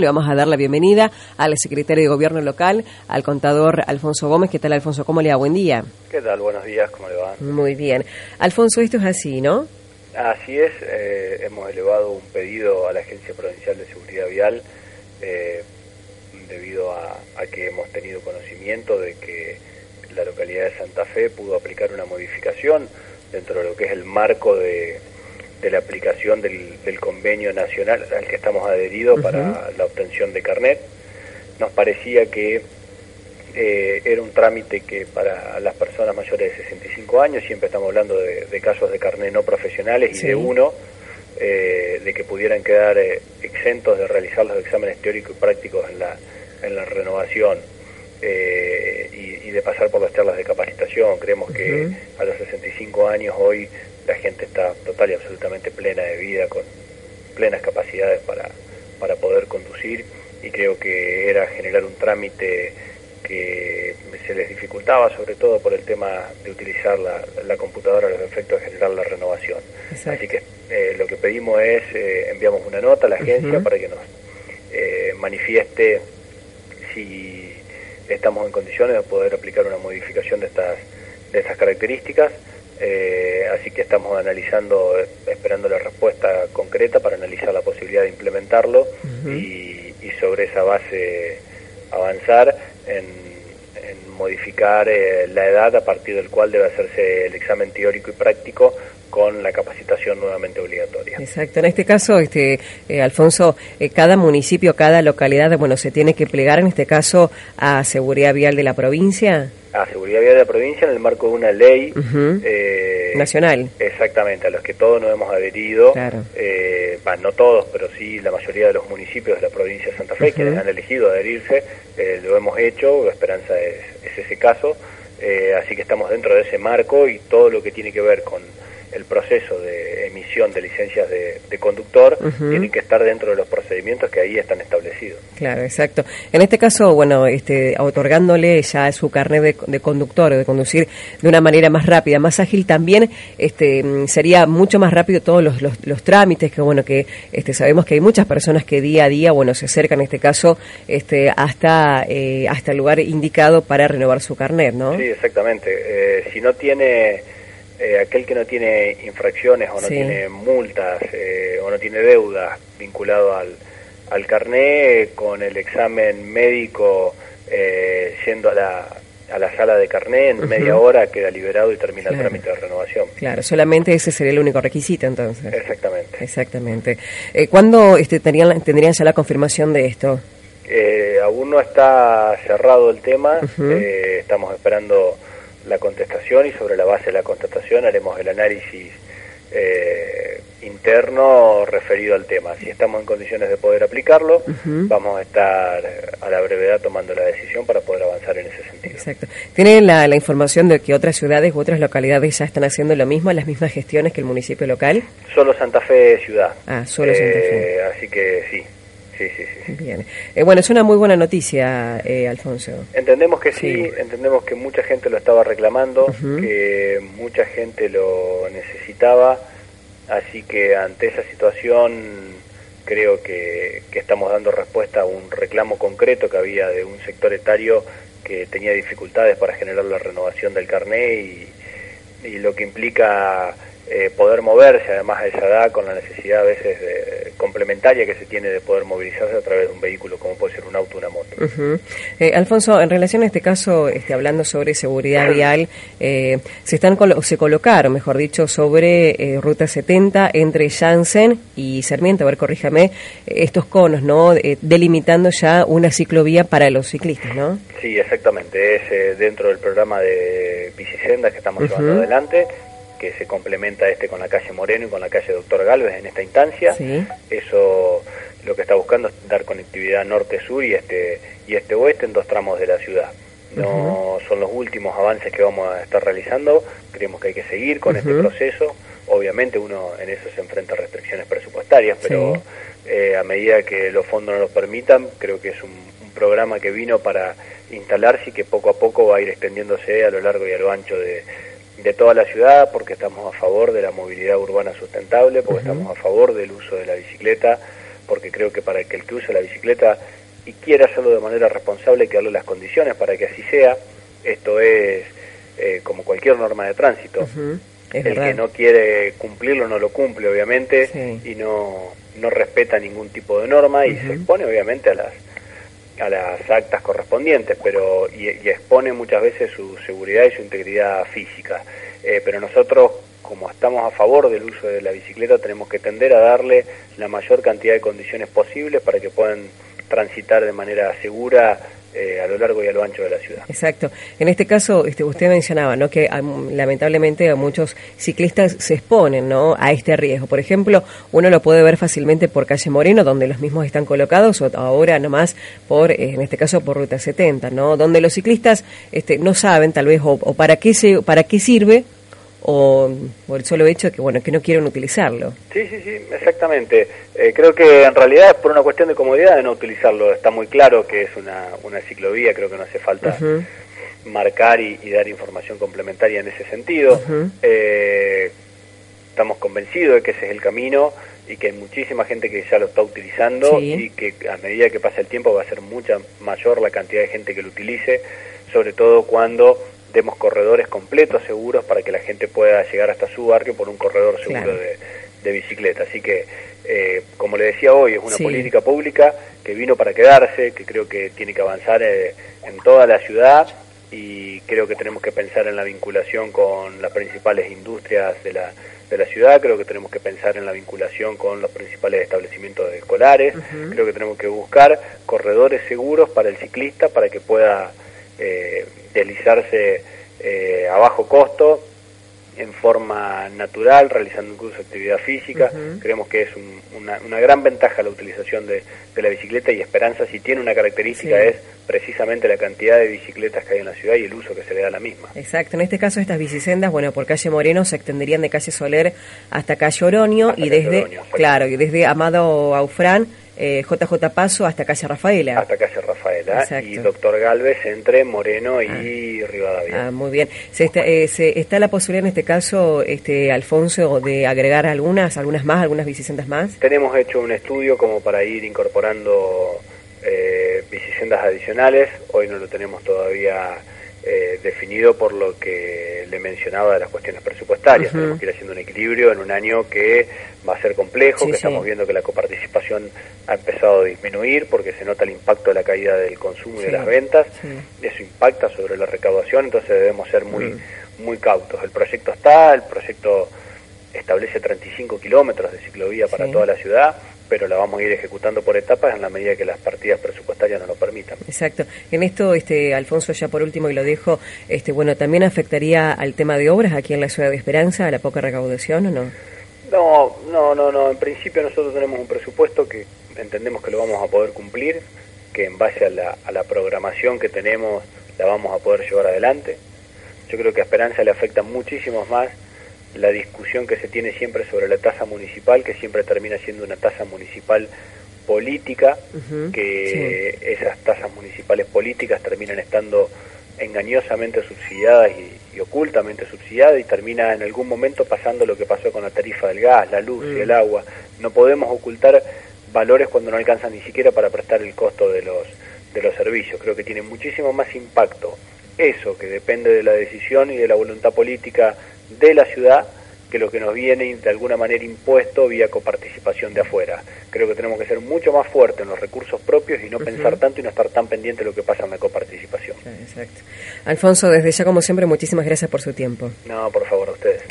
Le vamos a dar la bienvenida al secretario de Gobierno local, al contador Alfonso Gómez. ¿Qué tal, Alfonso? ¿Cómo le va? Buen día. ¿Qué tal? Buenos días, ¿cómo le va? Muy bien. Alfonso, esto es así, ¿no? Así es, eh, hemos elevado un pedido a la Agencia Provincial de Seguridad Vial eh, debido a, que hemos tenido conocimiento de que la localidad de Santa Fe pudo aplicar una modificación dentro de lo que es el marco de de la aplicación del, convenio nacional al que estamos adheridos para la obtención de carnet. Nos parecía que eh, era un trámite que para las personas mayores de 65 años, siempre estamos hablando de, casos de carnet no profesionales y de uno, eh, de que pudieran quedar eh, exentos de realizar los exámenes teóricos y prácticos en la, en la renovación y, de pasar por las charlas de capacitación. Creemos que a los 65 años hoy la gente está total y absolutamente plena de vida, con plenas capacidades para, para poder conducir y creo que era generar un trámite que se les dificultaba, sobre todo por el tema de utilizar la, la computadora a los efectos de generar la renovación. Así que eh, lo que pedimos es, eh, enviamos una nota a la agencia para que nos eh, manifieste si estamos en condiciones de poder aplicar una modificación de estas, de estas características eh, así que estamos analizando, esperando la respuesta concreta para analizar la posibilidad de implementarlo y, sobre esa base avanzar en, modificar eh, la edad a partir del cual debe hacerse el examen teórico y práctico con la capacitación nuevamente obligatoria. Exacto. En este caso, este eh, Alfonso, cada municipio, cada localidad, bueno, se tiene que plegar en este caso a seguridad vial de la provincia a seguridad vial de la provincia en el marco de una ley eh, nacional. Exactamente, a los que todos nos hemos adherido, eh, no todos, pero sí la mayoría de los municipios de la provincia de Santa Fe, que han elegido adherirse, eh, lo hemos hecho, la esperanza es, es ese caso, así que estamos dentro de ese marco y todo lo que tiene que ver con el proceso de emisión de licencias de, conductor tiene que estar dentro de los procedimientos que ahí están establecidos. Claro, exacto. En este caso, bueno, este, otorgándole ya su carnet de, de conductor, de conducir de una manera más rápida, más ágil, también este, sería mucho más rápido todos los, los, trámites, que bueno, que este, sabemos que hay muchas personas que día a día, bueno, se acercan en este caso este, hasta, eh, hasta el lugar indicado para renovar su carnet, ¿no? Sí, exactamente. Eh, si no tiene eh, aquel que no tiene infracciones o no tiene multas eh, o no tiene deudas vinculado al, al carné, con el examen médico eh, yendo a la, a la sala de carné en media hora queda liberado y termina el trámite de renovación. Claro, solamente ese sería el único requisito entonces. Exactamente. Exactamente. Eh, ¿Cuándo este, tendrían, tendrían ya la confirmación de esto? aún no está cerrado el tema, estamos esperando la contestación y sobre la base de la contestación haremos el análisis eh, interno referido al tema. Si estamos en condiciones de poder aplicarlo, vamos a estar a la brevedad tomando la decisión para poder avanzar en ese sentido. Exacto. ¿Tienen la, la información de que otras ciudades u otras localidades ya están haciendo lo mismo, las mismas gestiones que el municipio local? Solo Santa Fe ciudad. Ah, solo Santa Fe. Eh, así que sí, Sí, sí, sí. Bien. Eh, bueno, es una muy buena noticia, eh, Alfonso. Entendemos que sí. entendemos que mucha gente lo estaba reclamando, que mucha gente lo necesitaba, así que ante esa situación creo que, que estamos dando respuesta a un reclamo concreto que había de un sector etario que tenía dificultades para generar la renovación del carné y, y lo que implica eh, poder moverse además a esa edad con la necesidad a veces de, complementaria que se tiene de poder movilizarse a través de un vehículo como puede ser un auto o una moto. Eh, Alfonso, en relación a este caso, este, hablando sobre seguridad vial, eh, se están se colocaron, mejor dicho, sobre Ruta 70 entre Janssen y Sarmiento, a ver, corríjame, estos conos, ¿no? delimitando ya una ciclovía para los ciclistas, ¿no? Sí, exactamente, es dentro del programa de bicisendas que estamos llevando adelante que se complementa este con la calle Moreno y con la calle Doctor Galvez en esta instancia. Eso lo que está buscando es dar conectividad norte-sur y este y este-oeste en dos tramos de la ciudad. No son los últimos avances que vamos a estar realizando, creemos que hay que seguir con este proceso. Obviamente uno en eso se enfrenta a restricciones presupuestarias, pero eh, a medida que los fondos nos lo permitan, creo que es un, un programa que vino para instalarse y que poco a poco va a ir extendiéndose a lo largo y a lo ancho de, de toda la ciudad porque estamos a favor de la movilidad urbana sustentable, porque estamos a favor del uso de la bicicleta, porque creo que para que el que use la bicicleta y quiera hacerlo de manera responsable hay que darle las condiciones para que así sea. Esto es eh, como cualquier norma de tránsito. el que no quiere cumplirlo no lo cumple, obviamente, y no, no respeta ningún tipo de norma y se expone, obviamente, a las a las actas correspondientes, pero y, expone muchas veces su seguridad y su integridad física. Eh, pero nosotros, como estamos a favor del uso de la bicicleta, tenemos que tender a darle la mayor cantidad de condiciones posibles para que puedan transitar de manera segura eh, a lo largo y a lo ancho de la ciudad. Exacto. En este caso, este, usted mencionaba ¿no? que lamentablemente muchos ciclistas se exponen ¿no? a este riesgo. Por ejemplo, uno lo puede ver fácilmente por calle Moreno, donde los mismos están colocados, o ahora nomás por, eh, en este caso, por Ruta 70, ¿no? donde los ciclistas este, no saben tal vez o, o para qué se, para qué sirve o por el solo hecho de que bueno que no quieren utilizarlo. Sí, sí, sí, exactamente. Eh, creo que en realidad es por una cuestión de comodidad de no utilizarlo. Está muy claro que es una, una ciclovía, creo que no hace falta marcar y, dar información complementaria en ese sentido. Eh, estamos convencidos de que ese es el camino y que hay muchísima gente que ya lo está utilizando y que a medida que pasa el tiempo va a ser mucha mayor la cantidad de gente que lo utilice, sobre todo cuando demos corredores completos, seguros, para que la gente pueda llegar hasta su barrio por un corredor seguro de, bicicleta. Así que, eh, como le decía hoy, es una política pública que vino para quedarse, que creo que tiene que avanzar eh, en toda la ciudad y creo que tenemos que pensar en la vinculación con las principales industrias de la, de la ciudad, creo que tenemos que pensar en la vinculación con los principales establecimientos escolares, creo que tenemos que buscar corredores seguros para el ciclista para que pueda eh, deslizarse eh, a bajo costo, en forma natural, realizando incluso actividad física. Creemos que es una, una, gran ventaja la utilización de, la bicicleta y Esperanza, si tiene una característica, es precisamente la cantidad de bicicletas que hay en la ciudad y el uso que se le da a la misma. Exacto, en este caso estas bicisendas, bueno, por calle Moreno se extenderían de calle Soler hasta calle Oronio y desde, claro, y desde Amado Aufrán JJ eh, Paso hasta calle Rafaela. Hasta calle Rafaela y Doctor Galvez entre Moreno y ah. Rivadavia. Ah, muy bien. ¿Se está, eh, se, ¿Está la posibilidad en este caso, este Alfonso, de agregar algunas, algunas más, algunas bicisendas más? Tenemos hecho un estudio como para ir incorporando eh, bicisendas adicionales. Hoy no lo tenemos todavía eh, definido por lo que le mencionaba de las cuestiones presupuestarias. Tenemos que ir haciendo un equilibrio en un año que va a ser complejo, que estamos viendo que la coparticipación ha empezado a disminuir porque se nota el impacto de la caída del consumo y de las ventas. Eso impacta sobre la recaudación, entonces debemos ser muy, mm. muy cautos. El proyecto está, el proyecto establece 35 kilómetros de ciclovía para toda la ciudad pero la vamos a ir ejecutando por etapas en la medida que las partidas presupuestarias nos lo. Exacto. En esto, este Alfonso, ya por último, y lo dejo, este, bueno, ¿también afectaría al tema de obras aquí en la ciudad de Esperanza, a la poca recaudación o no? No, no, no, no. En principio nosotros tenemos un presupuesto que entendemos que lo vamos a poder cumplir, que en base a la, a la programación que tenemos la vamos a poder llevar adelante. Yo creo que a Esperanza le afecta muchísimo más la discusión que se tiene siempre sobre la tasa municipal, que siempre termina siendo una tasa municipal política, que esas tasas municipales políticas terminan estando engañosamente subsidiadas y, ocultamente subsidiadas y termina en algún momento pasando lo que pasó con la tarifa del gas, la luz y el mm. agua. No podemos ocultar valores cuando no alcanzan ni siquiera para prestar el costo de los, de los servicios. Creo que tiene muchísimo más impacto eso, que depende de la decisión y de la voluntad política de la ciudad que lo que nos viene de alguna manera impuesto vía coparticipación de afuera. Creo que tenemos que ser mucho más fuertes en los recursos propios y no pensar tanto y no estar tan pendiente de lo que pasa en la coparticipación. Exacto. Alfonso, desde ya como siempre, muchísimas gracias por su tiempo. No, por favor, a ustedes.